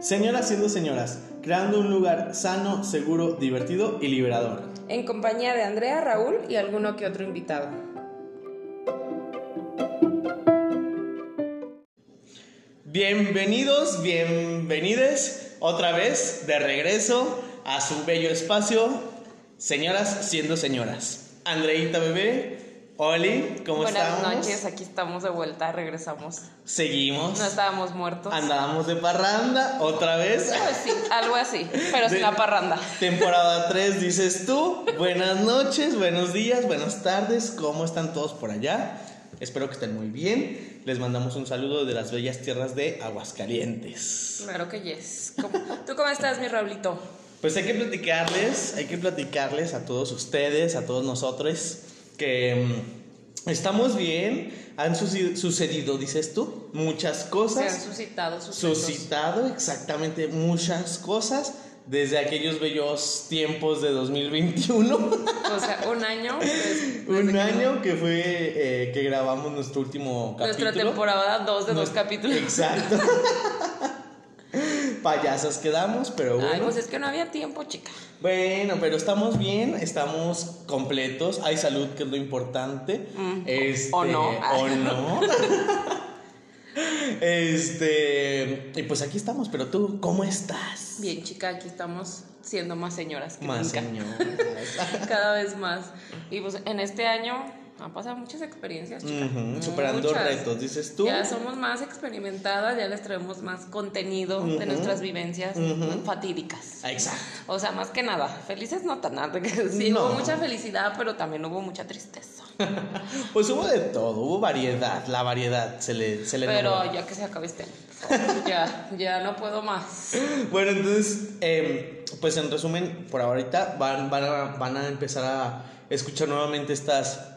Señoras siendo señoras, creando un lugar sano, seguro, divertido y liberador. En compañía de Andrea, Raúl y alguno que otro invitado. Bienvenidos, bienvenides otra vez de regreso a su bello espacio, señoras siendo señoras. Andreita bebé, Oli, ¿cómo Buenas estamos? noches, aquí estamos de vuelta, regresamos. Seguimos. No estábamos muertos. Andábamos de parranda otra vez. Pues sí, algo así, pero sin la parranda. Temporada 3, dices tú. Buenas noches, buenos días, buenas tardes. ¿Cómo están todos por allá? Espero que estén muy bien. Les mandamos un saludo de las bellas tierras de Aguascalientes. Claro que yes. ¿Cómo- ¿Tú cómo estás, mi Raulito? Pues hay que platicarles, hay que platicarles a todos ustedes, a todos nosotros, que mm, estamos bien. Han sucedido, dices tú, muchas Se han cosas. suscitado sucesos. suscitado exactamente muchas cosas desde aquellos bellos tiempos de 2021. O sea, un año. desde Un año que fue eh, que grabamos nuestro último capítulo. Nuestra temporada 2 de dos capítulos. Exacto. Payasos quedamos, pero bueno. Ay, pues es que no había tiempo, chica. Bueno, pero estamos bien, estamos completos, hay salud que es lo importante. Mm, Este, o no. O no. este, y pues aquí estamos, pero tú, ¿cómo estás? Bien, chica, aquí estamos siendo más señoras que Más nunca. señor. Cada vez más. Y pues en este año han pasado muchas experiencias, chica. Ujú, superando Muchas. retos, dices tú. Ya somos más experimentadas, ya les traemos más contenido de nuestras vivencias fatídicas. Exacto. O sea, más que nada, felices no tan nada, sí No. hubo mucha felicidad, pero también hubo mucha tristeza. Pues hubo de todo, hubo variedad, la variedad se le, se le Pero nombró. ya que se acabe este año, ya, ya no puedo más. Bueno, entonces, eh, pues en resumen, por ahorita van, van, a, van a empezar a escuchar nuevamente estas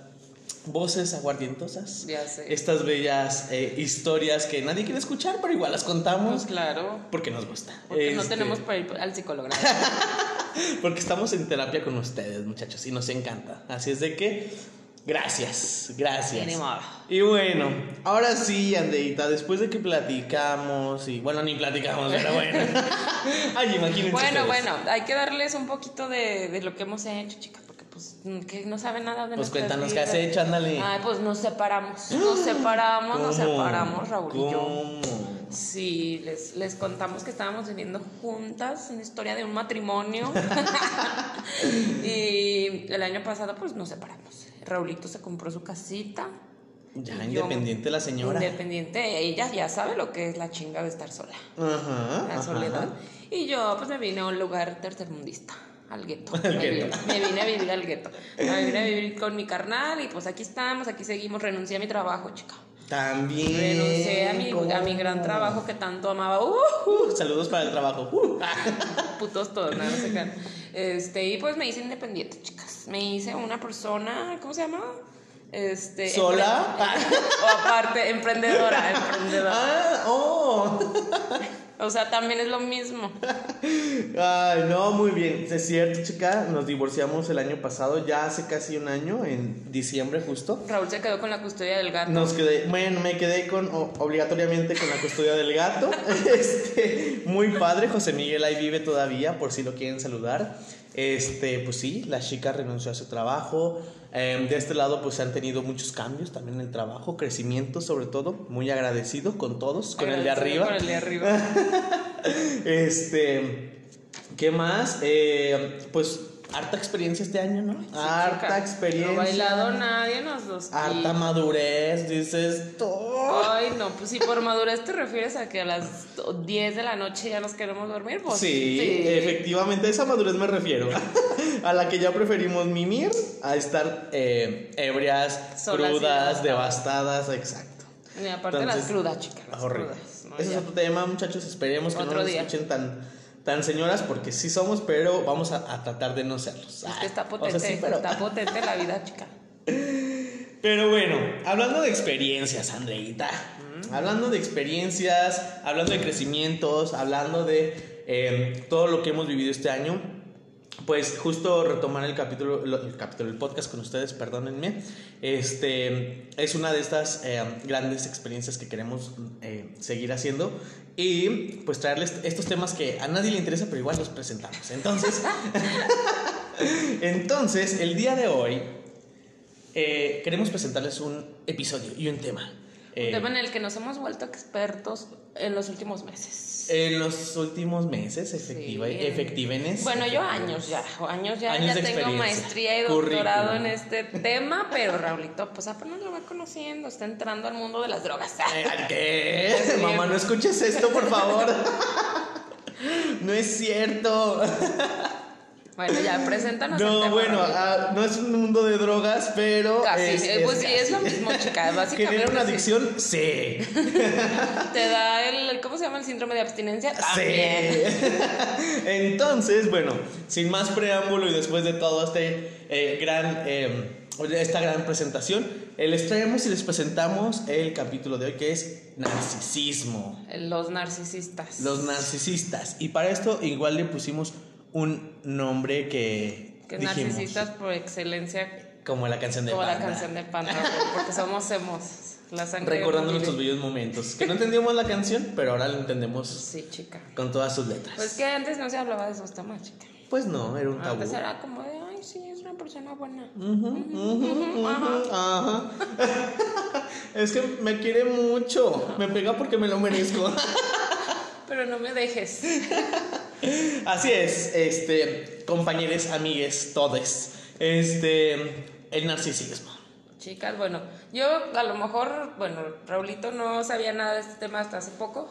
voces aguardientosas. Ya sé. Estas bellas eh, historias que nadie quiere escuchar, pero igual las contamos Pues claro, porque nos gusta. porque no Este, tenemos para ir al psicólogo. Porque estamos en terapia con ustedes, muchachos, y nos encanta. Así es de que, gracias, gracias. Y bueno, ahora sí, Andeita, después de que platicamos, y bueno, ni platicamos, pero bueno. Ay, imagínense. Bueno, ustedes. bueno, hay que darles un poquito de, de lo que hemos hecho, porque pues que no saben nada de Pues cuéntanos qué has hecho, ándale. Ay, pues nos separamos, nos separamos, nos ¿Cómo? separamos, Raúl y yo. Sí, les, les contamos que estábamos viviendo juntas, una historia de un matrimonio. y el año pasado, pues nos separamos. Raulito se compró su casita. Ya, y yo- independiente la señora. Independiente, ella ya sabe lo que es la chinga de estar sola, Ajá. la ajá. soledad. Y yo, pues me vine a un lugar tercermundista, al gueto. Me, vine, me vine a vivir al gueto. Me vine a vivir con mi carnal y pues aquí estamos, aquí seguimos. Renuncié a mi trabajo, chica. También. Renuncié a mi, a mi gran trabajo que tanto amaba. ¡Uh! Uh, saludos para el trabajo. Uh. putos todos, nada, no se crean. Este, y pues me hice independiente, chicas. Me hice una persona, ¿cómo se llama? Este. ¿Sola? empre- o aparte, emprendedora, emprendedora. Ah, oh. O sea, también es lo mismo. Ay, no, muy bien. Es cierto, chica. Nos divorciamos el año pasado, ya hace casi un año, en diciembre justo. Raúl se quedó con la custodia del gato. Nos quedé, bueno, me quedé con o- obligatoriamente con la custodia del gato. Este, muy padre, José Miguel ahí vive todavía, por si lo quieren saludar. Este, pues sí, la chica renunció a su trabajo. Em, de este lado, pues han tenido muchos cambios también en el trabajo, crecimiento sobre todo. Muy agradecido con todos, con el de arriba. Con el de arriba. Este, ¿qué más? Eh, pues harta experiencia este año, ¿no? harta experiencia. No bailado nadie, nos los Harta madurez, dices tú. Ay, no, pues si por madurez te refieres a que a las 10 de la noche ya nos queremos dormir, pues Sí, efectivamente, a esa madurez me refiero. a la que ya preferimos mimir a estar eh, ebrias, Solas crudas, devastadas. exacto. Y aparte las Entonces, crudas, chicas. Las Horrible. crudas, ¿no? Ese Ya. es otro tema, muchachos. Esperemos que Otro no nos día. escuchen tan, tan señoras, porque sí somos, pero vamos a, a tratar de no serlos. Es que está O sea, potente, sí, pero- está potente la vida, chica. Pero bueno, hablando de experiencias, Andreita. Hablando de experiencias, hablando de crecimientos, hablando de eh, todo lo que hemos vivido este año. Pues justo retomar el capítulo, lo- el capítulo, podcast con ustedes, perdónenme. Este es una de estas eh, grandes experiencias que queremos eh, seguir haciendo y pues traerles estos temas que a nadie le interesa, pero igual los presentamos. Entonces, entonces el día de hoy eh, queremos presentarles un episodio y un tema. Un Eh, tema en el que nos hemos vuelto expertos en los últimos meses. en los últimos meses, efectiva, Sí. efectivenes. Bueno, yo años ya, años ya, Años ya tengo maestría y doctorado en este tema, pero Raulito, pues apenas lo va conociendo, está entrando al mundo de las drogas. Eh, ¿Qué? Mamá, no escuches esto, por favor. No es cierto. Bueno, ya, preséntanos el No, tema, bueno, ah, no es un mundo de drogas, pero. Casi, es- eh, pues sí, casi. es lo mismo, chica, básicamente ¿Genera una adicción? Sí. Te da el, ¿cómo se llama? El síndrome de abstinencia. También. Sí. Entonces, bueno, sin más preámbulo y después de todo este eh, gran. eh, esta gran presentación, les traemos y les presentamos el capítulo de hoy que es narcisismo. Los narcisistas. Los narcisistas. Y para esto igual le pusimos un nombre que, Que dijimos, narcisistas por excelencia, como la canción de como la Panda. canción de Panda, porque somos hemos. La Recordando nuestros bellos momentos. Que no entendíamos la canción, pero ahora la entendemos Sí, chica. con todas sus letras. Pues que antes no se hablaba de esos temas, chica. Pues no, era un tabú. Antes era como de, ay, sí, es una persona buena. Ajá. es que me quiere mucho. Me pega porque me lo merezco. Pero no me dejes. Así es, este, compañeros, amigues, todes. Este, el narcisismo. Chicas, bueno, yo a lo mejor, bueno, Raulito no sabía nada de este tema hasta hace poco.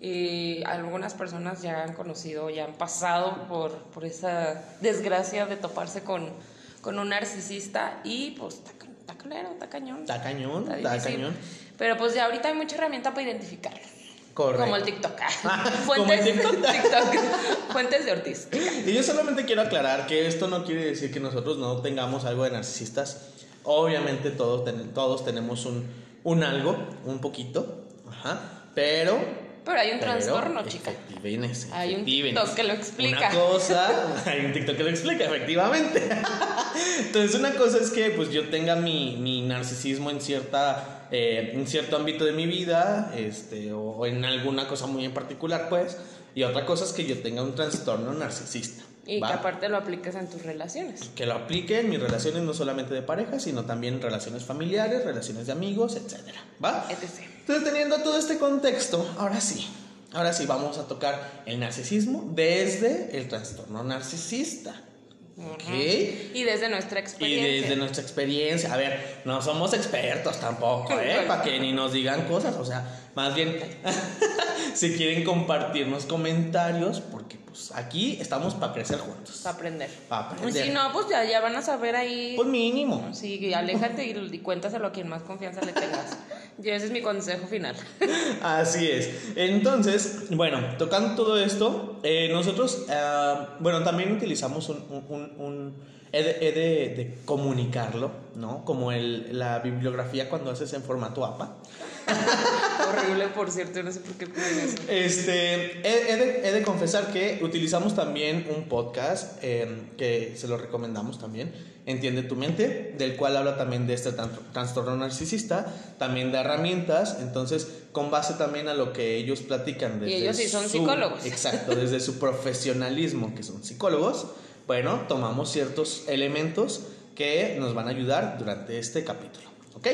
Y algunas personas ya han conocido, ya han pasado por, por esa desgracia de toparse con, con un narcisista y pues está, ca- está cañón. Está cañón, Está está cañón. Pero pues ya ahorita hay mucha herramienta para identificarlo. Correcto. Como el TikTok. ¿Como Fuentes, el TikTok? TikTok. Fuentes de Ortiz. Y yo solamente quiero aclarar que esto no quiere decir que nosotros no tengamos algo de narcisistas. Obviamente todos, ten- todos tenemos un, un algo, un poquito, ajá, pero... Pero hay un pero trastorno, chica. efectivenes, Hay un. TikTok que lo explica. Una cosa, hay un TikTok que lo explica, efectivamente. Entonces una cosa es que pues yo tenga mi, mi narcisismo en cierta eh, en cierto ámbito de mi vida, este, o, o en alguna cosa muy en particular, pues, y otra cosa es que yo tenga un trastorno narcisista. Y ¿va? que aparte lo apliques en tus relaciones. que lo aplique en mis relaciones no solamente de pareja, sino también relaciones familiares, relaciones de amigos, etcétera, ¿va? Etc. Entonces, teniendo todo este contexto, ahora sí, ahora sí vamos a tocar el narcisismo desde el trastorno narcisista. ¿Ok? Y desde nuestra Y experiencia. desde nuestra experiencia, a ver, no somos expertos tampoco, ¿eh? Para que ni nos digan cosas, o sea, más bien, si quieren compartirnos comentarios, porque pues aquí estamos para crecer juntos. Para aprender. Pa' aprender. Si no, pues ya, ya van a saber ahí. Pues mínimo. Sí, aléjate y, y cuéntaselo a quien más confianza le tengas. Y ese es mi consejo final. Así es. Entonces, bueno, tocando todo esto, eh, nosotros, ah, bueno, también utilizamos un... un- un- un- he de, he de- de comunicarlo, ¿no? Como el, la bibliografía cuando haces en formato APA. Horrible, por cierto, no sé por qué eso. Este, he, he de, he de confesar que utilizamos también un podcast eh, que se lo recomendamos también, Entiende tu mente, del cual habla también de este trastorno narcisista, también de herramientas, entonces con base también a lo que ellos platican. Desde ellos sí son su- psicólogos. Exacto, desde su profesionalismo, que son psicólogos, bueno, tomamos ciertos elementos que nos van a ayudar durante este capítulo, ¿ok?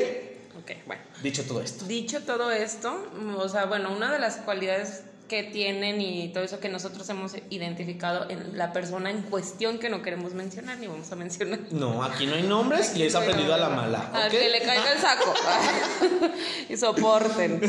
Ok, bueno. Dicho todo esto. Dicho todo esto, o sea, bueno, una de las cualidades que tienen y todo eso que nosotros hemos identificado en la persona en cuestión que no queremos mencionar ni vamos a mencionar. No, aquí no hay nombres y es aprendido a la mala. Al ¿ok? que le caiga el saco. y soporten.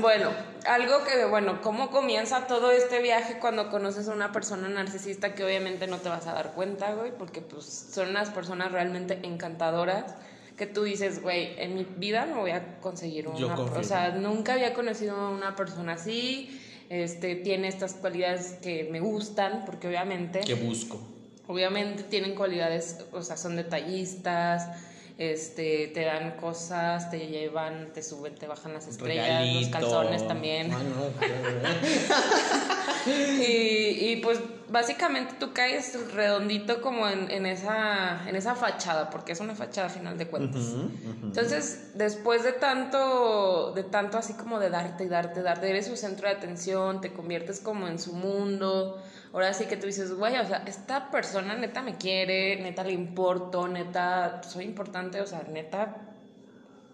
Bueno, algo que, bueno, ¿cómo comienza todo este viaje cuando conoces a una persona narcisista que obviamente no te vas a dar cuenta, güey? Porque pues son unas personas realmente encantadoras que tú dices, güey, en mi vida no voy a conseguir Yo una... confirmo. O sea, nunca había conocido a una persona así. Este, tiene estas cualidades que me gustan, porque obviamente... que busco. Obviamente tienen cualidades, o sea, son detallistas, este, te dan cosas, te llevan, te suben, te bajan las estrellas, Regalito. los calzones también. Ay, no. Y, y, pues básicamente tú caes redondito como en, en, esa, en esa fachada, porque es una fachada a final de cuentas. Entonces, después de tanto, de tanto así como de darte y darte, darte, eres su centro de atención, te conviertes como en su mundo. Ahora sí que tú dices, güey, o sea, esta persona neta me quiere, neta le importo, neta soy importante, o sea, neta,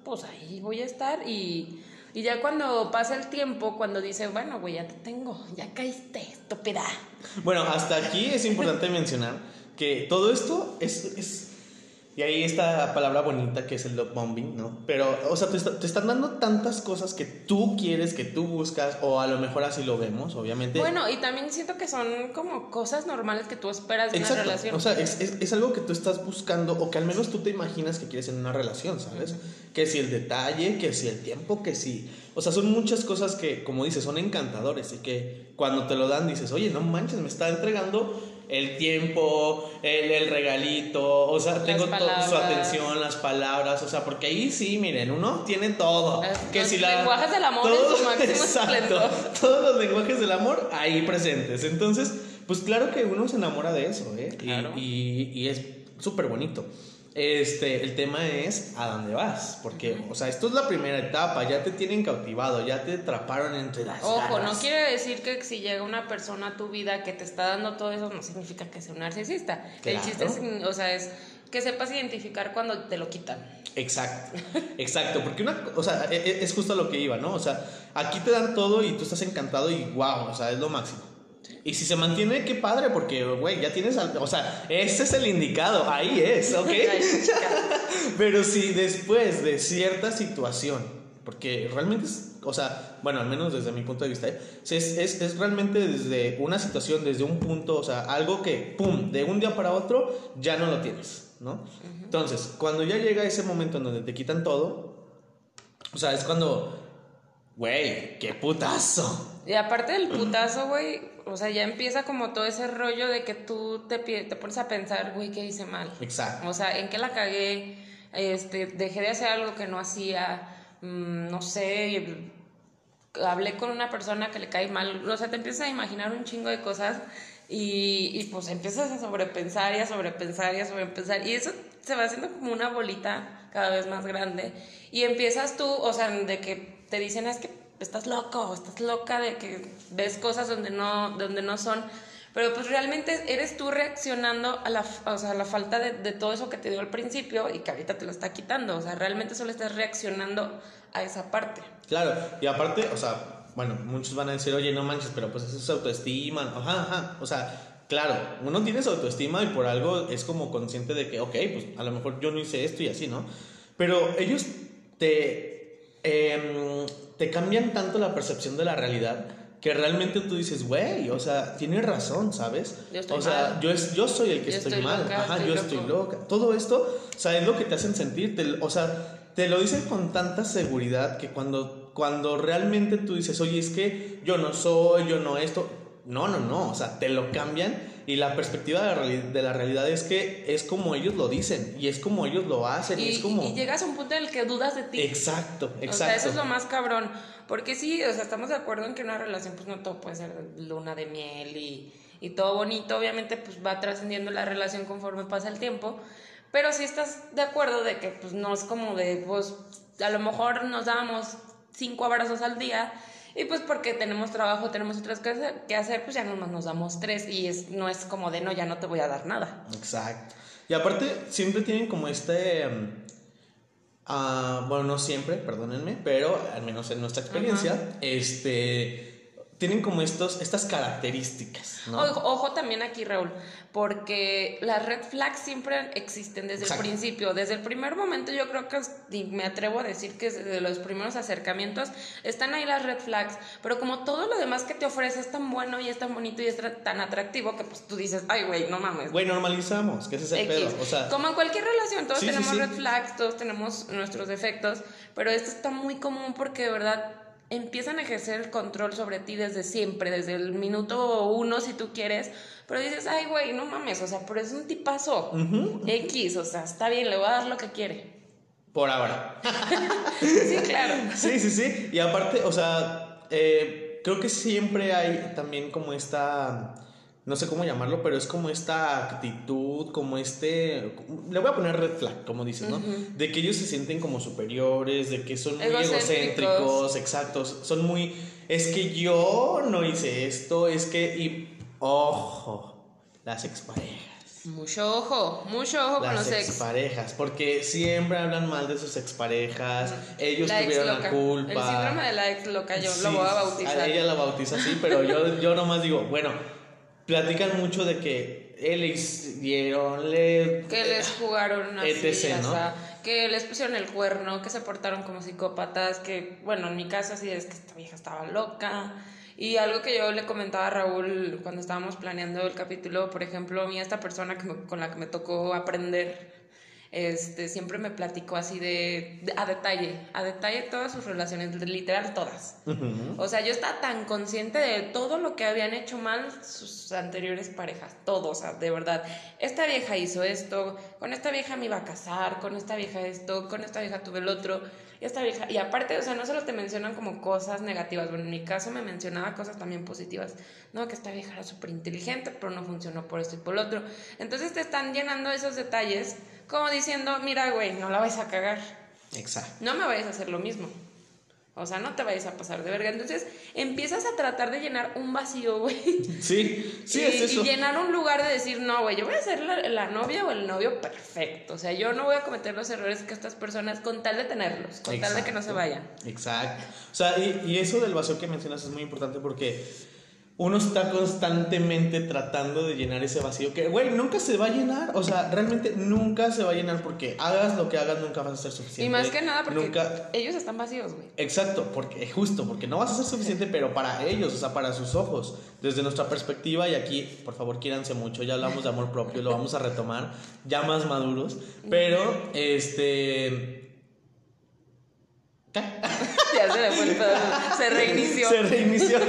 pues ahí voy a estar y y ya cuando pasa el tiempo, cuando dice, bueno, güey, ya te tengo, ya caíste, estúpida. Bueno, hasta aquí es importante mencionar que todo esto es, es y ahí esta palabra bonita que es el love bombing, ¿no? Pero, o sea, te, te, están dando tantas cosas que tú quieres, que tú buscas, o a lo mejor así lo vemos, obviamente. Bueno, y también siento que son como cosas normales que tú esperas de una relación. O sea, es, es, es, algo que tú estás buscando, o que al menos tú te imaginas que quieres en una relación, ¿sabes? Que si el detalle, que si el tiempo, que si. O sea, son muchas cosas que, como dices, son encantadores y que cuando te lo dan dices, oye, no manches, me está entregando el tiempo, el, el regalito, o sea, tengo toda su atención, las palabras, o sea, porque ahí sí, miren, uno tiene todo. que los si lenguajes del amor en su máximo exacto, todos los lenguajes del amor ahí presentes. Entonces, pues claro que uno se enamora de eso, ¿eh? Y, y, y es súper bonito. Este, el tema es a dónde vas, porque, o sea, esto es la primera etapa, ya te tienen cautivado, ya te atraparon entre las Ojo, no quiere decir que si llega una persona a tu vida que te está dando todo eso, no significa que sea un narcisista. El chiste es, o sea, es que sepas identificar cuando te lo quitan. Exacto, exacto, porque una, o sea, e, e, es justo lo que iba, ¿no? O sea, aquí te dan todo y tú estás encantado y wow, o sea, es lo máximo. Y si se mantiene, qué padre, porque, güey, ya tienes, o sea, ese es el indicado, ahí es, ¿ok? Pero si después de cierta situación, porque realmente es, o sea, bueno, al menos desde mi punto de vista, ¿eh? es, es, es, realmente desde una situación, desde un punto, o sea, algo que, ¡pum!, de un día para otro, ya no lo tienes, ¿no? Entonces, cuando ya llega ese momento en donde te quitan todo, o sea, es cuando, güey, qué putazo. Y aparte del putazo, güey, o sea, ya empieza como todo ese rollo de que tú te, te pones a pensar, güey, ¿qué hice mal? Exacto. O sea, ¿en qué la cagué? Este, dejé de hacer algo que no hacía, mm, no sé, hablé con una persona que le cae mal, o sea, te empiezas a imaginar un chingo de cosas y, y pues empiezas a sobrepensar y a sobrepensar y a sobrepensar y eso se va haciendo como una bolita cada vez más grande y empiezas tú, o sea, de que te dicen es que estás loco, estás loca de que ves cosas donde no, donde no son. Pero pues realmente eres tú reaccionando a la, o sea, a la falta de, de, todo eso que te dio al principio y que ahorita te lo está quitando. O sea, realmente solo estás reaccionando a esa parte. Claro, y aparte, o sea, bueno, muchos van a decir, oye, no manches, pero pues eso es autoestima. Ajá, ajá. O sea, claro, uno tiene su autoestima y por algo es como consciente de que, ok, pues a lo mejor yo no hice esto y así, ¿no? Pero ellos te eh, te cambian tanto la percepción de la realidad que realmente tú dices, güey, o sea, tienes razón, ¿sabes? o sea, yo, es, yo soy el que estoy, mal, ajá, yo estoy loca. Todo esto, o sea, es lo que te hacen sentir, o sea, te lo dicen con tanta seguridad que cuando, cuando realmente tú dices, oye, es que yo no soy, yo no esto, no, no, no, o sea, te lo cambian y la perspectiva de la, realidad es que es como ellos lo dicen y es como ellos lo hacen y, es como... Y llegas a un punto en el que dudas de ti. Exacto, exacto. O sea, eso es lo más cabrón. Porque sí, o sea, estamos de acuerdo en que una relación pues no todo puede ser luna de miel y, y todo bonito. Obviamente pues va trascendiendo la relación conforme pasa el tiempo. Pero sí estás de acuerdo de que pues no es como de, pues a lo mejor nos damos cinco abrazos al día y pues porque tenemos trabajo, tenemos otras cosas que hacer, pues ya nomás nos damos tres y es, no es como de no, ya no te voy a dar nada. Exacto. Y aparte, siempre tienen como este... Uh, bueno, no siempre, perdónenme, pero al menos en nuestra experiencia, este tienen como estos, estas características. ¿no? Ojo, también aquí, Raúl, porque las red flags siempre existen desde el principio. Desde el primer momento yo creo que, me atrevo a decir que desde los primeros acercamientos están ahí las red flags, pero como todo lo demás que te ofrece es tan bueno y es tan bonito y es tan atractivo que pues tú dices, ay, güey, no mames. Güey, normalizamos, que ese es el pedo. O sea, como en cualquier relación, todos tenemos red flags, todos tenemos nuestros defectos, pero esto está muy común porque de verdad empiezan a ejercer el control sobre ti desde siempre, desde el minuto uno si tú quieres, pero dices, ay, güey, no mames, o sea, pero es un tipazo X, o sea, está bien, le voy a dar lo que quiere. Por ahora. sí, claro. Sí, sí, sí. Y aparte, o sea, eh, creo que siempre hay también como esta no sé cómo llamarlo, pero es como esta actitud, como este, le voy a poner red flag, como dices, ¿no? De que ellos se sienten como superiores, de que son muy egocéntricos, exactos, son muy, es que yo no hice esto, es que, y, ojo, las exparejas. Mucho ojo, mucho ojo con los ex. parejas, porque siempre hablan mal de sus exparejas, ellos tuvieron la culpa. El síndrome de la ex loca, yo lo voy a bautizar. ella la bautiza así, pero yo, yo nomás digo, bueno, platican mucho de que él les dieron, le, que les jugaron así, que les pusieron el cuerno, que se portaron como psicópatas, que bueno, en mi caso así es que esta vieja estaba loca. Y algo que yo le comentaba a Raúl cuando estábamos planeando el capítulo, por ejemplo, a mí esta persona que con la que me tocó aprender, este, siempre me platicó así de, a detalle, a detalle todas sus relaciones, literal todas. O sea, yo estaba tan consciente de todo lo que habían hecho mal sus anteriores parejas, todo, o sea, de verdad. Esta vieja hizo esto, con esta vieja me iba a casar, con esta vieja esto, con esta vieja tuve el otro esta vieja, y aparte, o sea, no solo te mencionan como cosas negativas, bueno, en mi caso me mencionaba cosas también positivas, no, que esta vieja era súper inteligente, pero no funcionó por esto y por lo otro. Entonces te están llenando esos detalles como diciendo, mira, güey, no la vais a cagar. Exacto. No me vayas a hacer lo mismo. O sea, no te vayas a pasar de verga. Entonces empiezas a tratar de llenar un vacío, güey. Sí, sí, y, es eso. Y llenar un lugar de decir, no, güey, yo voy a ser la, novia o el novio perfecto. O sea, yo no voy a cometer los errores que estas personas, con tal de tenerlos, con tal de que no se vayan. Exacto. O sea, y, y eso del vacío que mencionas es muy importante porque uno está constantemente tratando de llenar ese vacío que, güey, nunca se va a llenar. O sea, realmente nunca se va a llenar porque hagas lo que hagas, nunca vas a ser suficiente. Y más que nada porque ellos están vacíos, güey. Exacto, porque justo, porque no vas a ser suficiente, pero para ellos, o sea, para sus ojos, desde nuestra perspectiva, y aquí, por favor, quíranse mucho, ya hablamos de amor propio, lo vamos a retomar, ya más maduros, pero, este... ¿Qué? ya se le fue el se reinició. Se reinició.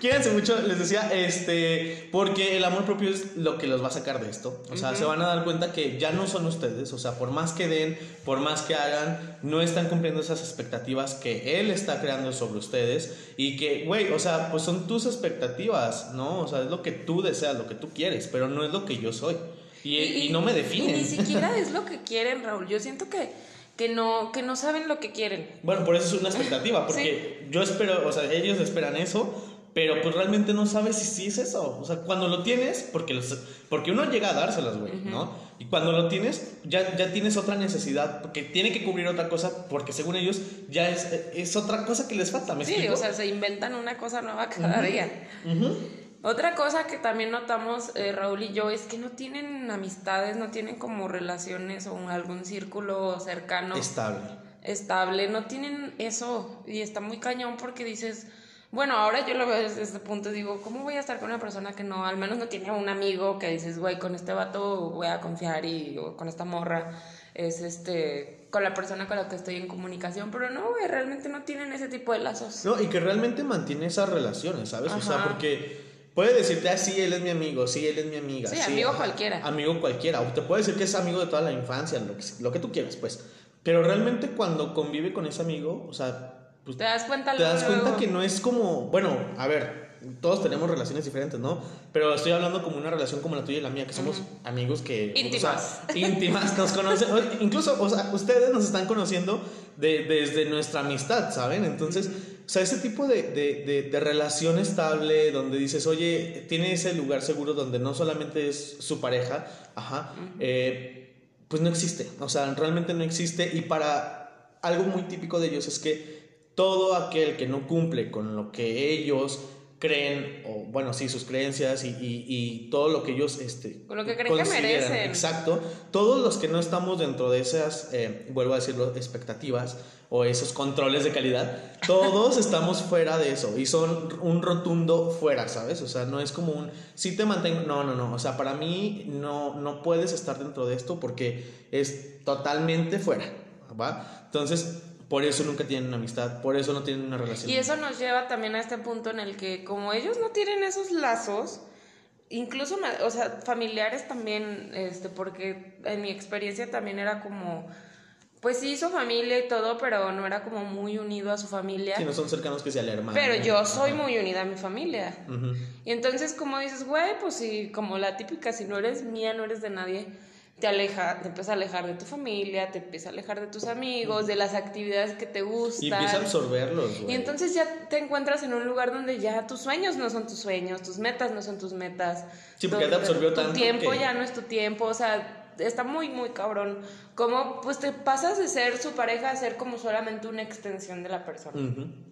Quédense mucho, les decía, este, porque el amor propio es lo que los va a sacar de esto. O sea, se van a dar cuenta que ya no son ustedes. O sea, por más que den, por más que hagan, no están cumpliendo esas expectativas que él está creando sobre ustedes. Y que, güey, o sea, pues son tus expectativas, ¿no? O sea, es lo que tú deseas, lo que tú quieres, pero no es lo que yo soy. Y, no me definen. ni siquiera es lo que quieren, Raúl. Yo siento que que no, que no saben lo que quieren. Bueno, por eso es una expectativa, porque yo espero, o sea, ellos esperan eso, pero pues realmente no sabes si sí es eso. O sea, cuando lo tienes, porque, los, porque uno llega a dárselas, güey, ¿no? Y cuando lo tienes, ya, ya tienes otra necesidad, porque tiene que cubrir otra cosa, porque según ellos ya es, es otra cosa que les falta. ¿me sí, o sea, se inventan una cosa nueva cada día. Otra cosa que también notamos eh, Raúl y yo es que no tienen amistades, no tienen como relaciones o algún círculo cercano. Estable. Estable, no tienen eso y está muy cañón porque dices, bueno, ahora yo lo veo desde este punto, digo, ¿cómo voy a estar con una persona que no, al menos no tiene un amigo que dices, güey, con este vato voy a confiar y con esta morra es este, con la persona con la que estoy en comunicación, pero no, güey, realmente no tienen ese tipo de lazos. No, y que realmente mantiene esas relaciones, ¿sabes? O sea, porque puede decirte, ah, sí, él es mi amigo, sí, él es mi amiga. Sí, amigo cualquiera. Amigo cualquiera, o te puede decir que es amigo de toda la infancia, lo que, lo que tú quieras, pues. Pero realmente cuando convive con ese amigo, o sea, pues, te das cuenta Te das cuenta que no es como, bueno, a ver, todos tenemos relaciones diferentes, ¿no? Pero estoy hablando como una relación como la tuya y la mía, que somos amigos que... Íntimas. íntimas, nos conocen, incluso, o sea, ustedes nos están conociendo de, desde nuestra amistad, ¿saben? Entonces, o sea, ese tipo de, de, de, relación estable, donde dices, oye, tiene ese lugar seguro donde no solamente es su pareja, ajá, eh, pues no existe, o sea, realmente no existe y para algo muy típico de ellos es que todo aquel que no cumple con lo que ellos creen, o bueno, sí, sus creencias y, y, todo lo que ellos... Este, con lo que creen que merecen. Exacto. Todos los que no estamos dentro de esas, eh, vuelvo a decirlo, expectativas o esos controles de calidad, todos estamos fuera de eso y son un rotundo fuera, ¿sabes? O sea, no es como un, si te mantengo, no, no, no, o sea, para mí no, no puedes estar dentro de esto porque es totalmente fuera, ¿va? Entonces, por eso nunca tienen una amistad, por eso no tienen una relación. Y eso nos lleva también a este punto en el que como ellos no tienen esos lazos, incluso, o sea, familiares también, este, porque en mi experiencia también era como pues sí hizo familia y todo, pero no era como muy unido a su familia. Sí, no son cercanos que sea el hermano. Pero yo soy muy unida a mi familia. Y entonces, como dices, güey, pues sí, como la típica, si no eres mía, no eres de nadie, te aleja, te empieza a alejar de tu familia, te empieza a alejar de tus amigos, de las actividades que te gustan. Y empieza a absorberlos. Y entonces ya te encuentras en un lugar donde ya tus sueños no son tus sueños, tus metas no son tus metas. Sí, porque ya te absorbió tanto Tu tiempo que- ya no es tu tiempo, o sea, está muy, muy cabrón. Como pues te pasas de ser su pareja a ser como solamente una extensión de la persona.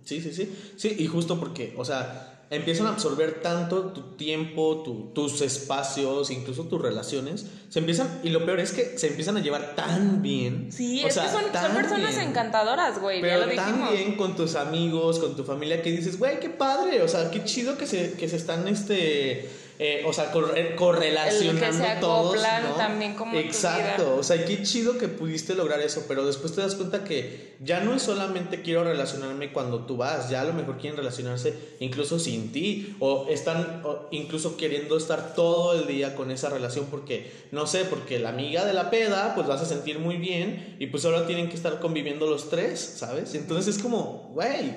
Sí, sí, sí. Sí, y justo porque, o sea, empiezan a absorber tanto tu tiempo, tu- tus espacios, incluso tus relaciones. Se empiezan, y lo peor es que se empiezan a llevar tan bien. Sí, o es sea, que son, son tan personas bien. encantadoras, güey, ya Pero lo dijimos. también con tus amigos, con tu familia, que dices, güey, qué padre, o sea, qué chido que se, que se están, este, eh, o sea, corre- correlacionando El que se todos, también como tu Exacto, vida. o sea, qué chido que pudiste lograr eso, pero después te das cuenta que ya no es solamente quiero relacionarme cuando tú vas, ya a lo mejor quieren relacionarse incluso sin ti, o están o incluso queriendo estar todo el día con esa relación porque, no sé, porque la amiga de la peda, pues vas a sentir muy bien, y pues ahora tienen que estar conviviendo los tres, ¿sabes? Entonces es como, güey,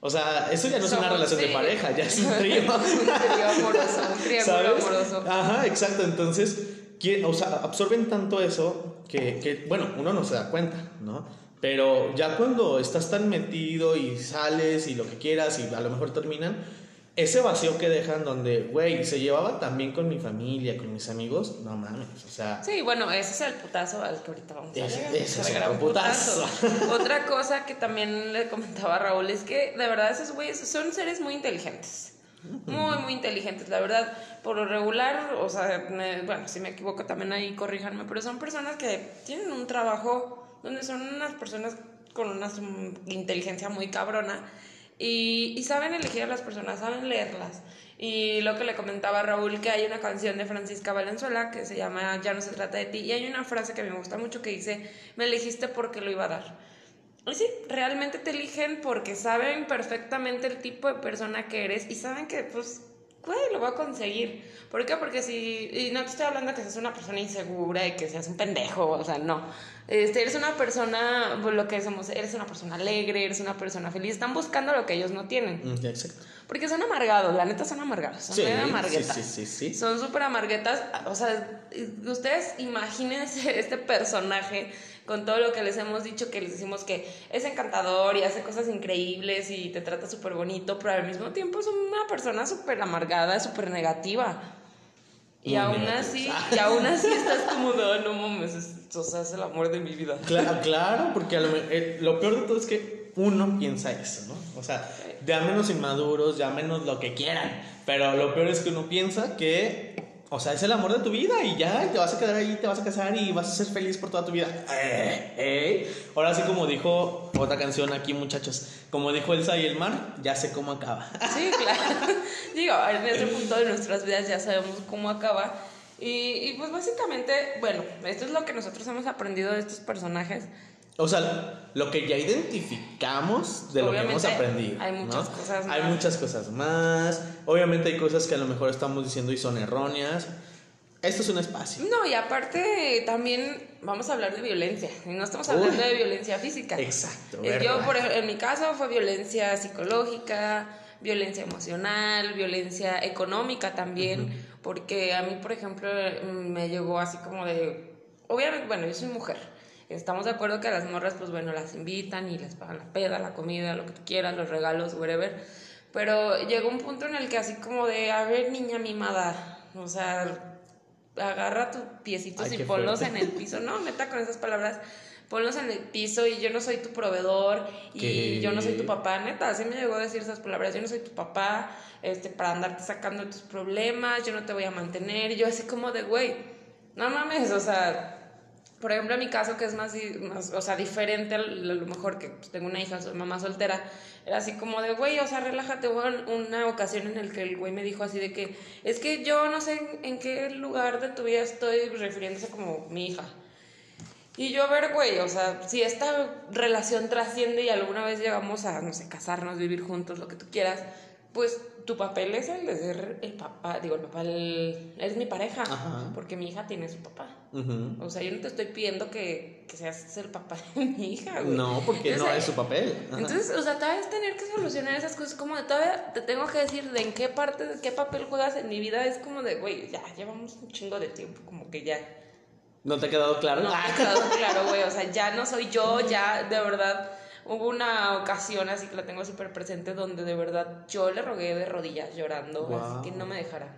o sea, eso ya no es una relación de pareja, ya es un trío. un trío amoroso, un triángulo amoroso. Ajá, exacto. Entonces, o sea, absorben tanto eso que, que, bueno, uno no se da cuenta, ¿no? Pero ya cuando estás tan metido y sales y lo que quieras y a lo mejor terminan, ese vacío que dejan donde, güey, se llevaba también con mi familia, con mis amigos, no mames, o sea, Sí, bueno, ese es el putazo al que ahorita vamos a llegar. ese es el gran putazo. Otra cosa que también le comentaba a Raúl es que de verdad esos güeyes son seres muy inteligentes. Muy, muy inteligentes, la verdad. Por lo regular, o sea, me- bueno, si me equivoco también ahí corríjanme, pero son personas que tienen un trabajo donde son unas personas con una inteligencia muy cabrona y, saben elegir a las personas, saben leerlas. Y lo que le comentaba Raúl, que hay una canción de Francisca Valenzuela que se llama Ya no se trata de ti, y hay una frase que me gusta mucho que dice, me elegiste porque lo iba a dar. Y sí, realmente te eligen porque saben perfectamente el tipo de persona que eres y saben que, pues, güey, lo voy a conseguir. ¿Por qué? Porque si, y no te estoy hablando que seas una persona insegura y que seas un pendejo, o sea, no. Este, eres una persona, pues, lo que somos, eres una persona alegre, eres una persona feliz, están buscando lo que ellos no tienen. mm, exacto. Porque son amargados, la neta son amargados, son Sí, amarguetas. sí, sí, sí. Son súper amarguetas, o sea, ustedes imagínense este personaje con todo lo que les hemos dicho, que les decimos que es encantador y hace cosas increíbles y te trata súper bonito, pero al mismo tiempo es una persona súper amargada, súper negativa. Y Muy aún así, y aún así estás como "Ay, no mames, es, o sea, es el amor de mi vida. Claro, claro, porque a lo, me- eh, lo peor de todo es que uno piensa eso, ¿no? O sea, ya menos inmaduros, ya menos lo que quieran, pero lo peor es que uno piensa que, o sea, es el amor de tu vida y ya te vas a quedar ahí, te vas a casar y vas a ser feliz por toda tu vida. Eh, eh. Ahora sí, como dijo otra canción aquí, muchachos, como dijo Elsa y el mar, ya sé cómo acaba. Sí, claro. Digo, en este punto de nuestras vidas ya sabemos cómo acaba. Y, y pues básicamente, bueno, esto es lo que nosotros hemos aprendido de estos personajes. O sea, lo que ya identificamos de lo que hemos aprendido. hay muchas ¿no? cosas Hay más. muchas cosas más. Obviamente hay cosas que a lo mejor estamos diciendo y son erróneas. Esto es un espacio. No, y aparte también vamos a hablar de violencia. Y no estamos hablando Uy. de violencia física. Exacto, Eh, Yo, ¿verdad? por ejemplo, en mi caso fue violencia psicológica, violencia emocional, violencia económica también, porque a mí, por ejemplo, me llegó así como de, obviamente, bueno, yo soy mujer, estamos de acuerdo que a las morras, pues bueno, las invitan y les pagan la peda, la comida, lo que tú quieras, los regalos, whatever, pero llegó un punto en el que así como de, a ver, niña mimada, o sea, agarra tus piecitos Ay, y ponlos fuerte. en el piso, no, neta con esas palabras, ponlos en el piso y yo no soy tu proveedor y ¿Qué? yo no soy tu papá, neta, así me llegó a decir esas palabras, yo no soy tu papá, este, para andarte sacando tus problemas, yo no te voy a mantener, y yo así como de, güey, no mames, o sea, por ejemplo, en mi caso, que es más, más o sea, diferente, a lo mejor que pues, tengo una hija, mamá soltera, era así como de, güey, o sea, relájate. Hubo una ocasión en el que el güey me dijo así de que, es que yo no sé en, en qué lugar de tu vida estoy refiriéndose como mi hija. Y yo, a ver, güey, o sea, si esta relación trasciende y alguna vez llegamos a, no sé, casarnos, vivir juntos, lo que tú quieras, pues tu papel es el de ser el papá, digo, el papá, el- eres mi pareja, Ajá. porque mi hija tiene su papá. O sea, yo no te estoy pidiendo que, que seas el papá de mi hija, güey. No, porque no es su papel. Ajá. Entonces, o sea, todavía es tener que solucionar esas cosas, como de todavía te tengo que decir de en qué parte, de qué papel juegas en mi vida, es como de, güey, ya llevamos un chingo de tiempo, como que ya ¿No te ha quedado claro? no me ha quedado claro, güey, o sea, ya no soy yo, ya de verdad hubo una ocasión así que la tengo súper presente donde de verdad yo le rogué de rodillas llorando, así que no me dejara.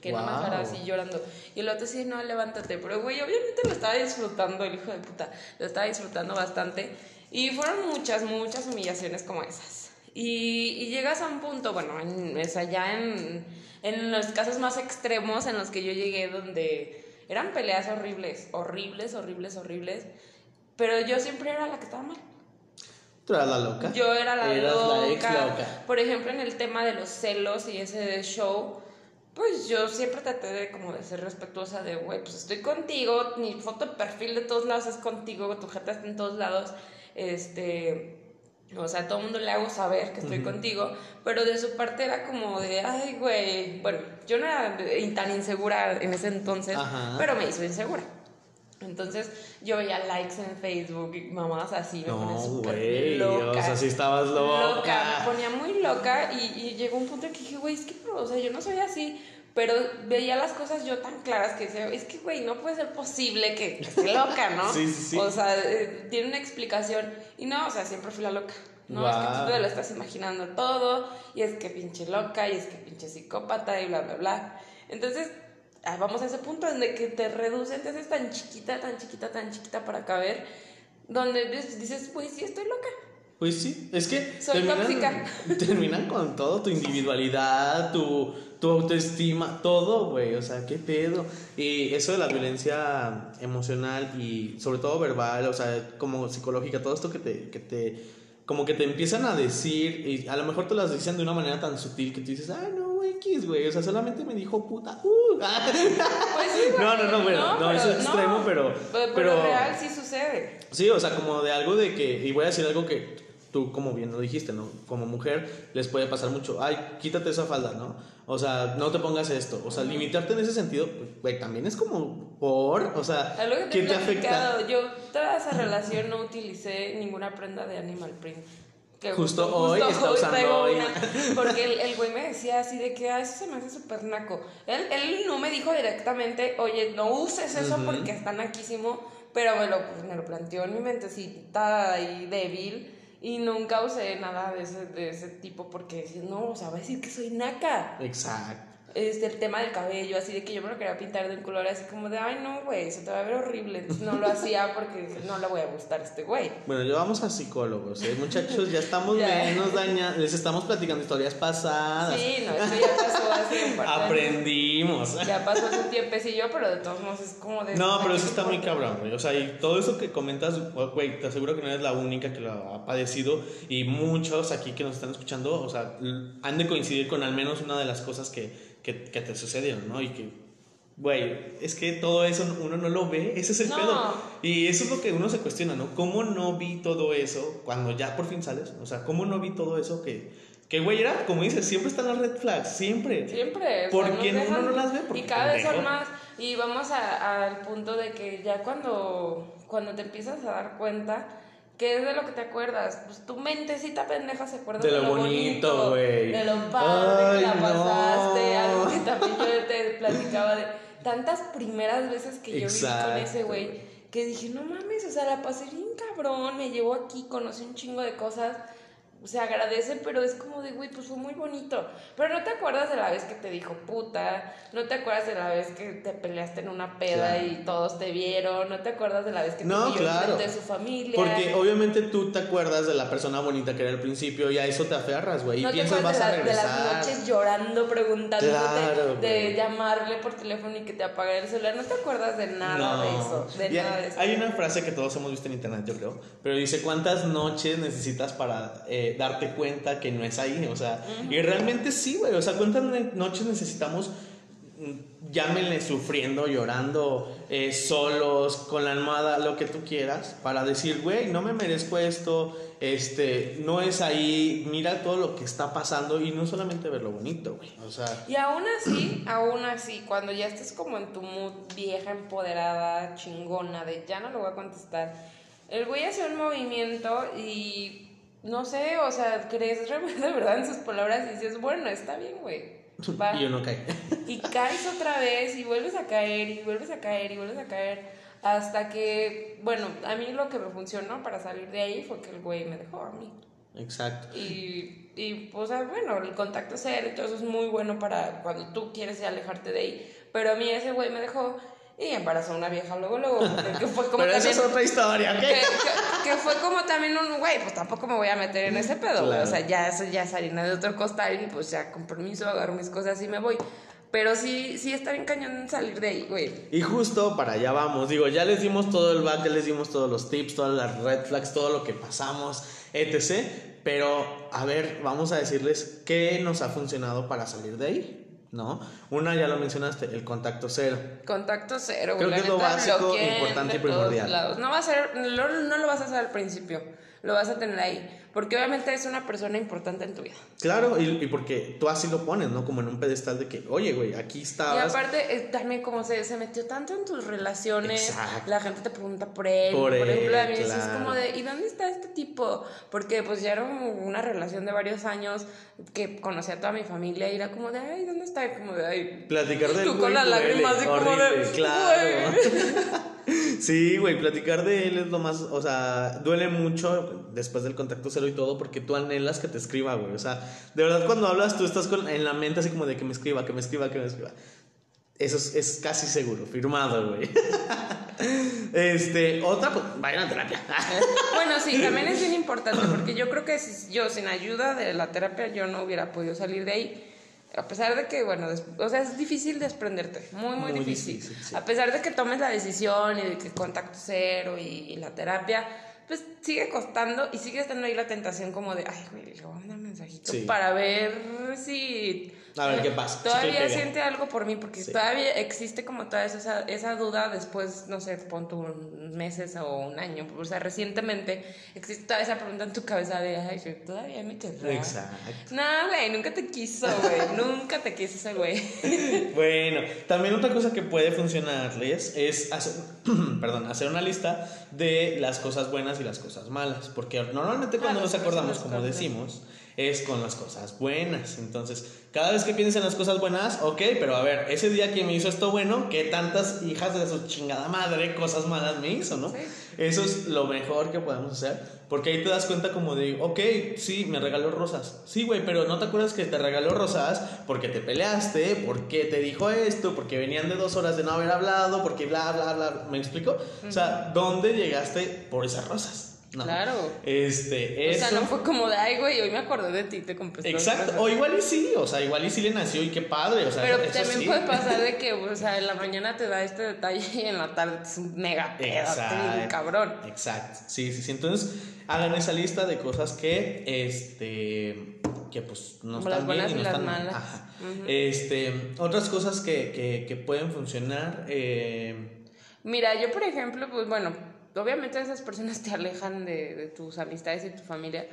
Que no me dejara así llorando. Y el otro sí, no, levántate. Pero, güey, obviamente lo estaba disfrutando, el hijo de puta. Lo estaba disfrutando bastante. Y fueron muchas, muchas humillaciones como esas. Y, y llegas a un punto, bueno, en, sea, ya en, en los casos más extremos en los que yo llegué, donde eran peleas horribles, horribles, horribles, horribles. Pero yo siempre era la que estaba mal. ¿Tú eras la loca? Yo era la Eras loca. la ex loca. Por ejemplo, en el tema de los celos y ese show, pues yo siempre traté de como de ser respetuosa de, güey, pues estoy contigo, mi foto de perfil de todos lados es contigo, tu jeta está en todos lados, este... O sea, a todo el mundo le hago saber que estoy contigo, pero de su parte era como de, ay, güey, bueno, yo no era tan insegura en ese entonces, Ajá. pero me hizo insegura. Entonces yo veía likes en Facebook y mamadas así, me ponía No, súper güey. loca. O sea, estabas loca. Loca, me ponía muy loca y, y llegó un punto en que dije, güey, es que, o sea, yo no soy así, pero veía las cosas yo tan claras que decía, es que, güey, no puede ser posible que, que esté loca, ¿no? Sí, sí, sí. O sea, eh, tiene una explicación. Y no, o sea, siempre fui la loca. No, es que tú te lo estás imaginando todo, y es que pinche loca, y es que pinche psicópata, y bla, bla, bla. Entonces, ah, vamos a ese punto en de que te reducen, te haces tan chiquita, tan chiquita, tan chiquita para caber, donde dices- dices, pues sí, estoy loca. Pues sí, es que Soy tóxica. terminan con todo, tu individualidad, tu, tu autoestima, todo, güey, o sea, qué pedo. Y eso de la violencia emocional y sobre todo verbal, o sea, como psicológica, todo esto que te, que te, como que te empiezan a decir, y a lo mejor te las dicen de una manera tan sutil que tú dices, ah, no, X, güey, o sea, solamente me dijo puta. uh". Pues sí. No, no, no, bueno, no, eso es extremo, pero- Pero, pero- real sí sucede. Sí, o sea, como de algo de que, y voy a decir algo que tú como bien lo dijiste, ¿no? Como mujer les puede pasar mucho, ay, quítate esa falda, ¿no? O sea, no te pongas esto, o sea, limitarte en ese sentido, pues, güey, también es como por, o sea, Algo que te ¿qué te afecta? yo toda esa relación no utilicé ninguna prenda de animal print. Que Justo hoy está usando traigo hoy. una, porque el, el güey me decía así de que ah, eso se me hace súper naco. Él, él no me dijo directamente, oye, no uses eso Ujú. porque está naquísimo, pero me lo, pues, me lo planteó en mi mentecita ahí débil y nunca usé nada de ese, de ese tipo porque no, o sea, va a decir que soy naca. Exacto. Este, el tema del cabello, así de que yo me lo quería pintar de un color así como de, ay no, güey, se te va a ver horrible. Entonces no lo hacía porque no le voy a gustar a este güey. Bueno, ya vamos a psicólogos, ¿eh? Muchachos, ya estamos Ya. menos dañados, les estamos platicando historias pasadas. Sí, no, esto ya pasó hace un par de años. Aprendimos. Ya pasó hace un tiempecillo, pero de todos modos es como de... No, pero "Ay, eso ¿qué está muy importa?". cabrón, güey. O sea, y todo eso que comentas, güey, te aseguro que no eres la única que lo ha padecido. Y muchos aquí que nos están escuchando, o sea, han de coincidir con al menos una de las cosas que, que, que te sucedieron, ¿no? Y que, güey, es que todo eso uno no lo ve, ese es el No. pedo. Y eso es lo que uno se cuestiona, ¿no? ¿Cómo no vi todo eso cuando ya por fin sales? O sea, ¿cómo no vi todo eso que, que güey, era, como dices, siempre están las red flags, siempre. Siempre. o ¿Por sea, nos qué uno dejan- no las ve? Porque Y cada vez son más. Y vamos al punto de que ya cuando, cuando te empiezas a dar cuenta, ¿qué es de lo que te acuerdas? Pues tu mentecita pendeja se acuerda De de, lo bonito, güey. de lo padre que la no. pasaste. Algo que también yo te platicaba de tantas primeras veces que yo viví con Exacto. ese güey. Que dije, no mames, o sea, la pasé bien cabrón, me llevó aquí, conocí un chingo de cosas se agradece, pero es como de, güey, pues fue muy bonito. Pero no te acuerdas de la vez que te dijo puta, no te acuerdas de la vez que te peleaste en una peda Claro. y todos te vieron, no te acuerdas de la vez que No, te vio claro. de su familia. Porque obviamente tú te acuerdas de la persona bonita que era al principio y a eso te aferras, güey. no y te piensas vas acuerdas a de, la- de regresar. las noches llorando, preguntándote, Claro, de llamarle por teléfono y que te apagara el celular. No te acuerdas de nada de eso, de nada de eso. Hay una frase que todos hemos visto en internet, yo creo, pero dice, ¿cuántas noches necesitas para eh, darte cuenta que no es ahí? O sea, y realmente sí, güey, o sea, ¿cuántas noches necesitamos mm, llámenle sufriendo, llorando, eh, solos, con la almohada, lo que tú quieras, para decir, güey, no me merezco esto, este, no es ahí, mira todo lo que está pasando y no solamente ver lo bonito, güey, o sea... Y aún así, aún así, cuando ya estés como en tu mood vieja, empoderada, chingona, de ya no lo voy a contestar, el güey hace un movimiento y... No sé, o sea, crees de verdad en sus palabras y dices, bueno, está bien, güey y uno cae. Y caes otra vez y vuelves a caer y vuelves a caer y vuelves a caer. Hasta que, bueno, a mí lo que me funcionó para salir de ahí fue que el güey me dejó a mí. Exacto. Y, y pues bueno, el contacto cero y todo eso es muy bueno para cuando tú quieres alejarte de ahí. Pero a mí ese güey me dejó y embarazó a una vieja luego, luego. Que fue como Pero esa es otra historia, ¿qué? Que, fue como también un, güey, pues tampoco me voy a meter en ese pedo, O sea, ya eso ya es harina de otro costal y pues ya con permiso agarro mis cosas y me voy. Pero sí, sí está bien cañón salir de ahí, güey. Y justo para allá vamos. Digo, ya les dimos todo el back, ya les dimos todos los tips, todas las red flags, todo lo que pasamos, etc. Pero, a ver, vamos a decirles qué nos ha funcionado para salir de ahí. ¿No? Una ya lo mencionaste, el contacto cero. Contacto cero, Creo que es lo básico, importante y primordial. No va a ser, no, no, lo vas a hacer al principio, lo vas a tener ahí. Porque obviamente es una persona importante en tu vida. Claro, y, y, porque tú así lo pones, ¿no? Como en un pedestal de que, oye, güey, aquí estabas. Y aparte, eh, también como se, se metió tanto en tus relaciones, la gente te pregunta por él. Por, ejemplo, a mí es como de, ¿y dónde está este tipo? Porque pues ya era una relación de varios años que conocía a toda mi familia y era como de, ay, ¿dónde está? Como de, ay. Platicar de Tú con las lágrimas y como de, claro. Sí, güey, platicar de él es lo más, o sea, duele mucho después del contacto y todo porque tú anhelas que te escriba, güey. O sea, de verdad cuando hablas tú estás con, en la mente así como de que me escriba, que me escriba, que me escriba. Eso es, casi seguro, firmado, güey. este, otra, pues vayan a terapia. bueno, sí, también es bien importante porque yo creo que si yo sin ayuda de la terapia yo no hubiera podido salir de ahí. A pesar de que, bueno, o sea, es difícil desprenderte, muy, muy, difícil. A pesar de que tomes la decisión y de que contacto cero y, la terapia, pues sigue costando y sigue estando ahí la tentación como de, ay, güey, le voy a mandar un mensajito para ver si a ver qué pasa. Todavía siente algo por mí, porque todavía existe como toda esa, esa duda después, no sé, pon tu meses o un año. O sea, recientemente existe toda esa pregunta en tu cabeza de, ay, todavía me querrá. Exacto. No, güey, nunca te quiso, güey. nunca te quiso ese güey. bueno, también otra cosa que puede funcionarles es hacer, perdón, hacer una lista de las cosas buenas y las cosas malas. Porque normalmente cuando nos acordamos, como decimos, es con las cosas buenas. Entonces, cada vez que pienses en las cosas buenas, ok, pero a ver, ese día que me hizo esto bueno, ¿qué tantas hijas de su chingada madre cosas malas me hizo, no? Eso es lo mejor que podemos hacer. Porque ahí te das cuenta como de, ok, sí, me regaló rosas. Sí, güey, pero no te acuerdas que te regaló rosas porque te peleaste, porque te dijo esto, porque venían de dos horas de no haber hablado, porque bla, bla, bla. ¿Me explico? O sea, ¿dónde llegaste por esas rosas? Claro. Este, eso. O sea, no fue como de, ay, güey, hoy me acordé de ti, te compré. Exacto, o igual y sí, o sea, igual y sí le nació y qué padre, o sea, Pero también puede pasar de que, o sea, en la mañana te da este detalle y en la tarde es un mega pedo, cabrón. Exacto, sí, sí, sí. Entonces, hagan esa lista de cosas que, este, que pues no están las buenas bien y, no las están malas. Ajá. Este, otras cosas que, que, que pueden funcionar. Eh... Mira, yo por ejemplo, pues bueno, obviamente esas personas te alejan de, tus amistades y tu familia,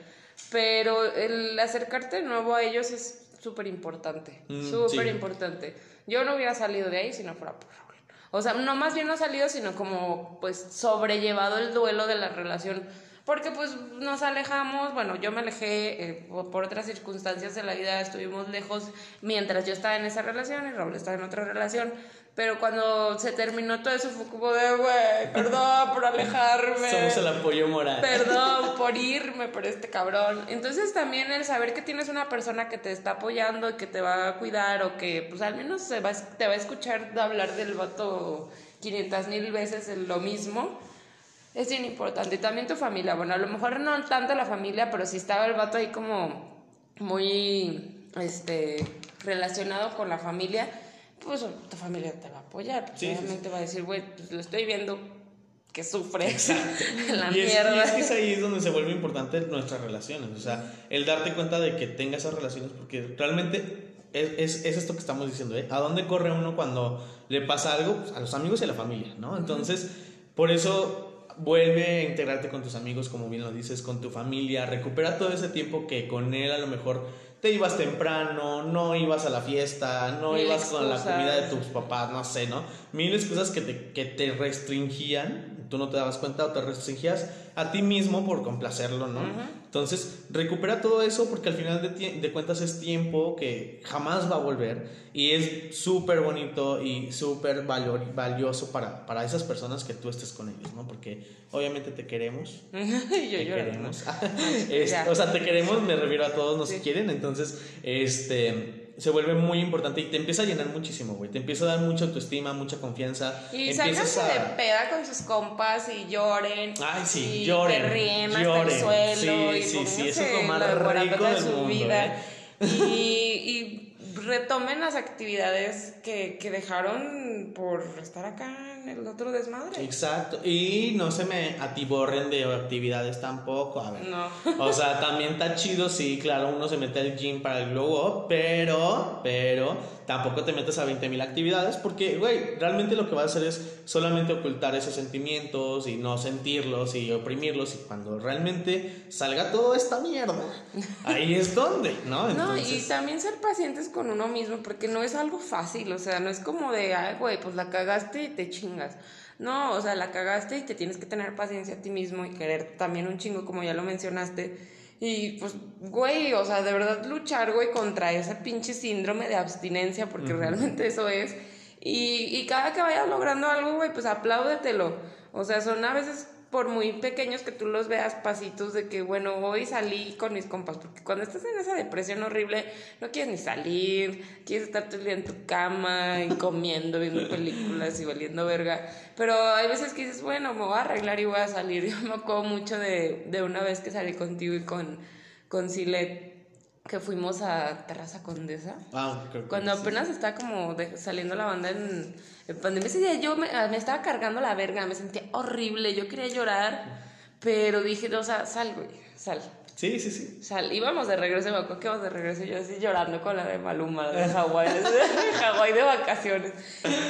pero el acercarte de nuevo a ellos es súper importante, mm, súper importante. Yo no hubiera salido de ahí si no fuera por Raúl. O sea, no más bien no salido, sino como pues sobrellevado el duelo de la relación. Porque pues nos alejamos, bueno, yo me alejé eh, por otras circunstancias de la vida, estuvimos lejos mientras yo estaba en esa relación y Raúl estaba en otra relación. Pero cuando se terminó todo eso fue como de, güey, perdón por alejarme. Somos el apoyo moral. Perdón por irme por este cabrón. Entonces también el saber que tienes una persona que te está apoyando y que te va a cuidar o que pues al menos se va, te va a escuchar hablar del vato 500 mil veces en lo mismo. Es bien importante. Y también tu familia. Bueno, a lo mejor no tanto la familia, pero si estaba el vato ahí como muy este, relacionado con la familia pues tu familia te va a apoyar. Pues, obviamente va a decir, güey, pues lo estoy viendo que sufre la y mierda. Es, y es que ahí es donde se vuelve importante nuestras relaciones. O sea, el darte cuenta de que tengas esas relaciones, porque realmente es, es, es esto que estamos diciendo, ¿eh? ¿A dónde corre uno cuando le pasa algo? Pues, a los amigos y a la familia, ¿no? Entonces, por eso vuelve a integrarte con tus amigos, como bien lo dices, con tu familia, recupera todo ese tiempo que con él a lo mejor te ibas temprano, no ibas a la fiesta, no Mil ibas con la comida de tus papás, no sé, ¿no? Mil excusas que te, que te restringían, tú no te dabas cuenta o te restringías a ti mismo por complacerlo, ¿no? Entonces, recupera todo eso porque al final de, de cuentas es tiempo que jamás va a volver y es súper bonito y súper valor- valioso para, para esas personas que tú estés con ellos, ¿no? Porque obviamente te queremos. Yo te queremos. Es- o sea, te queremos, me refiero a todos, nos Sí. quieren, entonces, este se vuelve muy importante y te empieza a llenar muchísimo, güey. Te empieza a dar mucha autoestima, mucha confianza. Y Empiezas sáquense a- de peda con sus compas y lloren. Ay, sí, y lloren, hasta lloren. el suelo. Sí, y sí, sí, eso es lo más guarapeta rico de del su mundo, vida. ¿eh? Y, y retomen las actividades que, que dejaron por estar acá en el otro desmadre. Exacto. Y no se me atiborren de actividades tampoco. A ver. No. O sea, también está chido, sí, claro, uno se mete al gym para el glow up, pero, pero, tampoco te metes a 20 mil actividades porque, güey, realmente lo que va a hacer es solamente ocultar esos sentimientos y no sentirlos y oprimirlos y cuando realmente salga toda esta mierda, ahí es donde, ¿no? No, y Entonces, también ser pacientes con uno mismo, porque no es algo fácil, o sea, no es como de, ay, güey, pues la cagaste y te chingas. No, o sea, la cagaste y te tienes que tener paciencia a ti mismo y querer también un chingo, como ya lo mencionaste. Y pues, güey, o sea, de verdad luchar, güey, contra ese pinche síndrome de abstinencia, porque realmente eso es. Y, y cada que vayas logrando algo, güey, pues apláudetelo. O sea, son a veces por muy pequeños que tú los veas pasitos de que, bueno, hoy salí con mis compas, porque cuando estás en esa depresión horrible, no quieres ni salir, quieres estar todo el día en tu cama y comiendo, viendo películas y valiendo verga. Pero hay veces que dices, bueno, me voy a arreglar y voy a salir. Yo me acuerdo mucho de, de una vez que salí contigo y con, con Silet, que fuimos a Terraza Condesa. ah, creo que Cuando apenas está como de- saliendo la banda en, en pandemia, ese día yo me, me estaba cargando la verga, me sentía horrible, yo quería llorar, pero dije, o sea, sal, güey, sal, Sí, sí, sí. sal. Íbamos de regreso, me acuerdo que íbamos de regreso, yo así llorando con la de Maluma, de Hawái, de Hawái de vacaciones.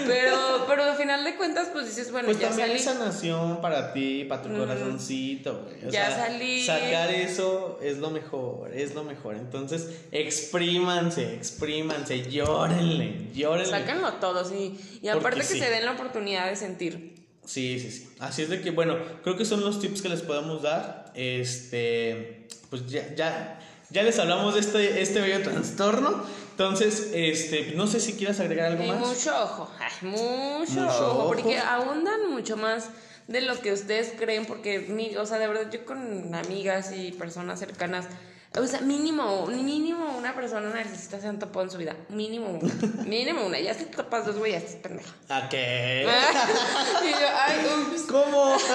Pero, pero al final de cuentas, pues dices, bueno, Pues ya también salí. sanación para ti, para tu Mm. corazoncito, güey. O Ya sea, salí. Sacar eso es lo mejor, es lo mejor. Entonces, exprímanse, exprímanse, llórenle, llórenle. Sáquenlo todo, sí. Y aparte que se den la oportunidad de sentir. Sí, sí, sí. Así es de que, bueno, creo que son los tips que les podemos dar. Este, pues ya, ya, ya les hablamos de este, este bello trastorno. Entonces, este, no sé si quieras agregar algo Y más. mucho ojo, ay, mucho, Mucho ojo, ojo. porque abundan mucho más de lo que ustedes creen, porque, mi- o sea, de verdad, yo con amigas y personas cercanas, o sea, mínimo, mínimo una persona narcisista se han topado en su vida, mínimo una, mínimo una, ya si te topas dos, güey, ya estás pendeja. ¿A qué? y yo, ay, ups. ¿Cómo?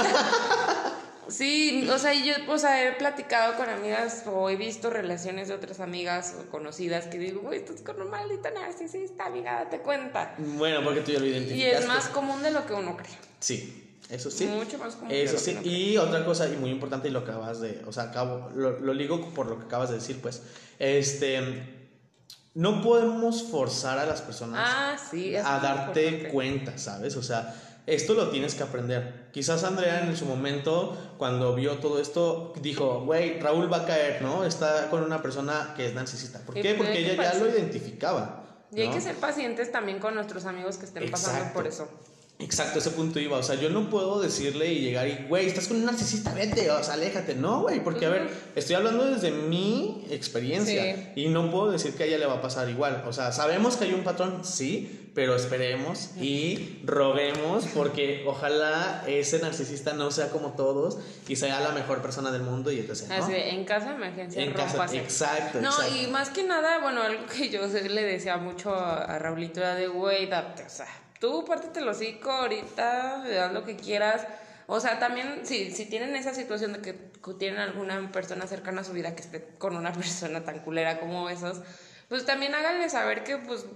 Sí, o sea, yo, o sea, he platicado con amigas o he visto relaciones de otras amigas o conocidas que digo, güey, estás con un maldito narcisista, amiga, date cuenta. Bueno, porque tú ya lo Y identificaste. es más común de lo que uno cree. Sí, eso sí. Mucho más Eso sí, y otra cosa y muy importante y lo acabas de, o sea, acabo, lo, lo ligo por lo que acabas de decir, pues, este, no podemos forzar a las personas Ah, sí. a darte importante. cuenta, ¿sabes? O sea, esto lo tienes que aprender. Quizás Andrea en su momento, cuando vio todo esto, dijo, güey, Raúl va a caer, ¿no? Está con una persona que es narcisista. ¿Por qué? Porque ¿qué ella ya lo identificaba. Y hay ¿no? que ser pacientes también con nuestros amigos que estén pasando Exacto. por eso. Exacto, ese punto iba. O sea, yo no puedo decirle y llegar y, güey, estás con un narcisista, vete, o sea, aléjate. No, güey, porque, a ver, estoy hablando desde mi experiencia Sí. y no puedo decir que a ella le va a pasar igual. O sea, sabemos que hay un patrón, sí, pero esperemos y roguemos porque ojalá ese narcisista no sea como todos y sea la mejor persona del mundo y etc. ¿no? Así de, en caso de emergencia, En casa, rómpase. exacto, No, exacto. y más que nada, bueno, algo que yo le decía mucho a, a Raulito era de, güey, date, o sea, tú pártete el hocico ahorita, haz lo que quieras. O sea, también, si, si tienen esa situación de que tienen alguna persona cercana a su vida que esté con una persona tan culera como esos, pues también háganle saber que, pues,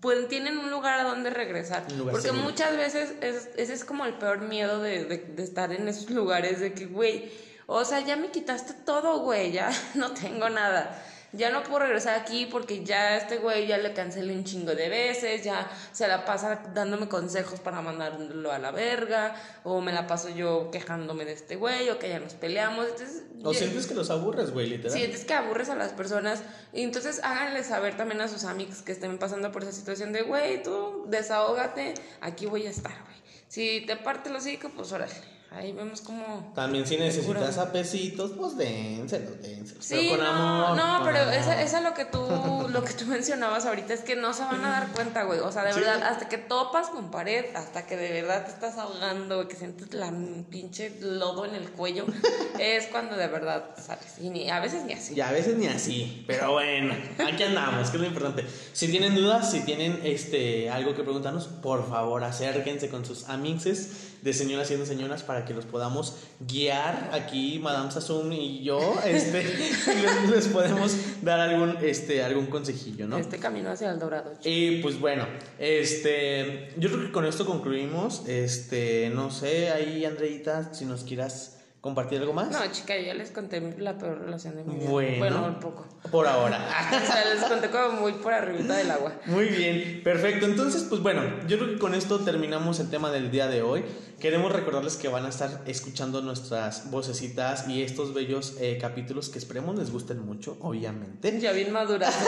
pues tienen un lugar a donde regresar. Porque seguro. muchas veces es, ese es como el peor miedo de, de, de estar en esos lugares, de que, güey, o sea, ya me quitaste todo, güey, ya no tengo nada. Ya no puedo regresar aquí porque ya este güey ya le cancelé un chingo de veces, ya se la pasa dándome consejos para mandarlo a la verga, o me la paso yo quejándome de este güey, o que ya nos peleamos. Entonces, O ya- sientes que los aburres, güey, literal. Sientes que aburres a las personas. Y entonces háganle saber también a sus amigos que estén pasando por esa situación de, güey, tú desahógate, aquí voy a estar, güey. Si te parte el hocico, pues órale. Ahí vemos cómo... También si necesitas a pesitos, pues dénselos, dénselos. Sí, pero con no, amor. no, con pero amor. esa, esa lo que tú lo que tú mencionabas ahorita es que no se van a dar cuenta, güey. O sea, de Sí. verdad, hasta que topas con pared, hasta que de verdad te estás ahogando, güey, que sientes la pinche lodo en el cuello, es cuando de verdad sales. Y ni, a veces ni así. Y a veces ni así, pero bueno, aquí andamos, que es lo importante. Si tienen dudas, si tienen este algo que preguntarnos, por favor acérquense con sus amixes de señoras siendo señoras para que los podamos guiar aquí, Madame Sassoon y yo, este, les, les podemos dar algún, este, algún consejillo, ¿no? Este camino hacia el dorado. Y pues bueno, este, yo creo que con esto concluimos. Este, no sé, ahí Andreita, si nos quieras compartir algo más. No, chica, yo ya les conté la peor relación de mi vida. Bueno. Bueno, un poco. Por ahora. O sea, les conté como muy por arribita del agua. Muy bien, perfecto. Entonces, pues bueno, yo creo que con esto terminamos el tema del día de hoy. Queremos recordarles que van a estar escuchando nuestras vocecitas y estos bellos eh, capítulos que esperemos les gusten mucho, obviamente. Ya bien maduras.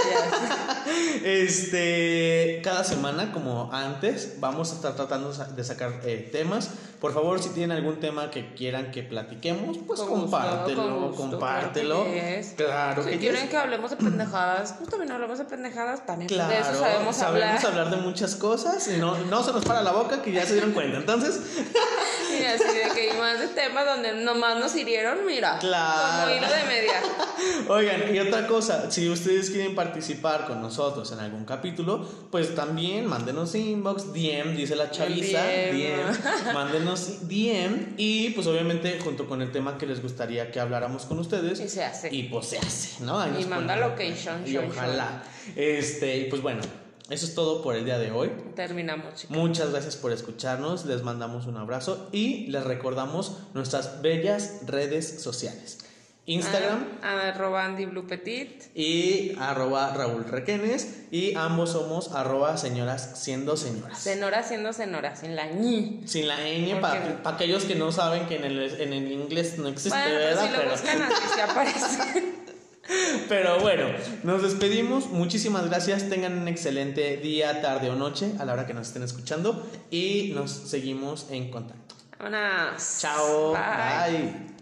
Este, cada semana, como antes, vamos a estar tratando de sacar eh, temas. Por favor, si tienen algún tema que quieran que platiquemos, pues Con gusto, compártelo, con gusto, compártelo. claro que yes. Claro Si que quieren que hablemos de pendejadas, pues también hablamos de pendejadas, también Claro, de eso sabemos hablar. de muchas cosas y no, no se nos para la boca, que ya se dieron cuenta. Entonces, Y así de que más de temas donde nomás nos hirieron, mira. Claro. Como hilo de media. Oigan, y otra cosa, si ustedes quieren participar con nosotros en algún capítulo, pues también mándenos inbox, DM, dice la chaviza, DM. DM, mándenos DM y pues obviamente junto con el tema que les gustaría que habláramos con ustedes. Y se hace. Y pues se hace, ¿no? Ahí Y manda location, Y ojalá. Este, y pues bueno, eso es todo por el día de hoy. Terminamos, chicos. Muchas gracias por escucharnos, les mandamos un abrazo y les recordamos nuestras bellas redes sociales. Instagram, Ah, arroba Andy Blue Petit. y arroba Raúl Requenes y ambos somos arroba señoras siendo señoras. Siendo sin la ñi. Sin la ñ, ¿Por para aquellos que no saben que en el, en el inglés no existe, Bueno, pues ¿verdad? si lo Pero, buscan así se aparece. pero bueno, nos despedimos. Muchísimas gracias. Tengan un excelente día, tarde o noche a la hora que nos estén escuchando y nos seguimos en contacto. Vámonos. Chao. Bye. Bye.